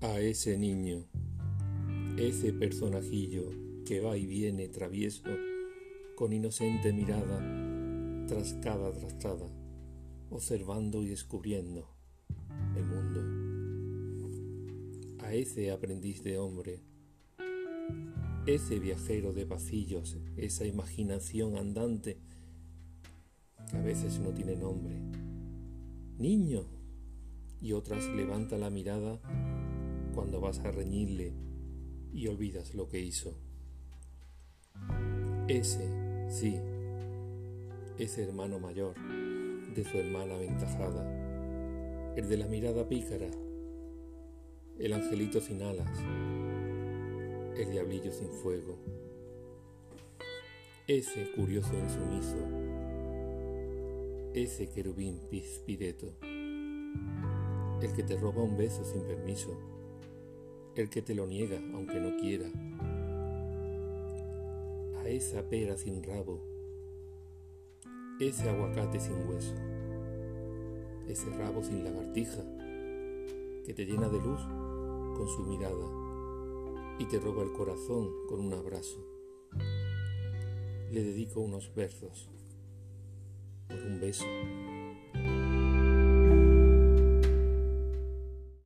ese niño, ese personajillo que va y viene travieso, con inocente mirada, tras cada trastada, observando y descubriendo el mundo. A ese aprendiz de hombre, ese viajero de pasillos, esa imaginación andante a veces no tiene nombre. Niño, y otras levanta la mirada cuando vas a reñirle y olvidas lo que hizo. Ese, sí, ese hermano mayor de su hermana aventajada, el de la mirada pícara, el angelito sin alas, el diablillo sin fuego, ese curioso insumiso, ese querubín pispireto el que te roba un beso sin permiso, el que te lo niega aunque no quiera, a esa pera sin rabo, ese aguacate sin hueso, ese rabo sin lagartija, que te llena de luz con su mirada y te roba el corazón con un abrazo. Le dedico unos versos por un beso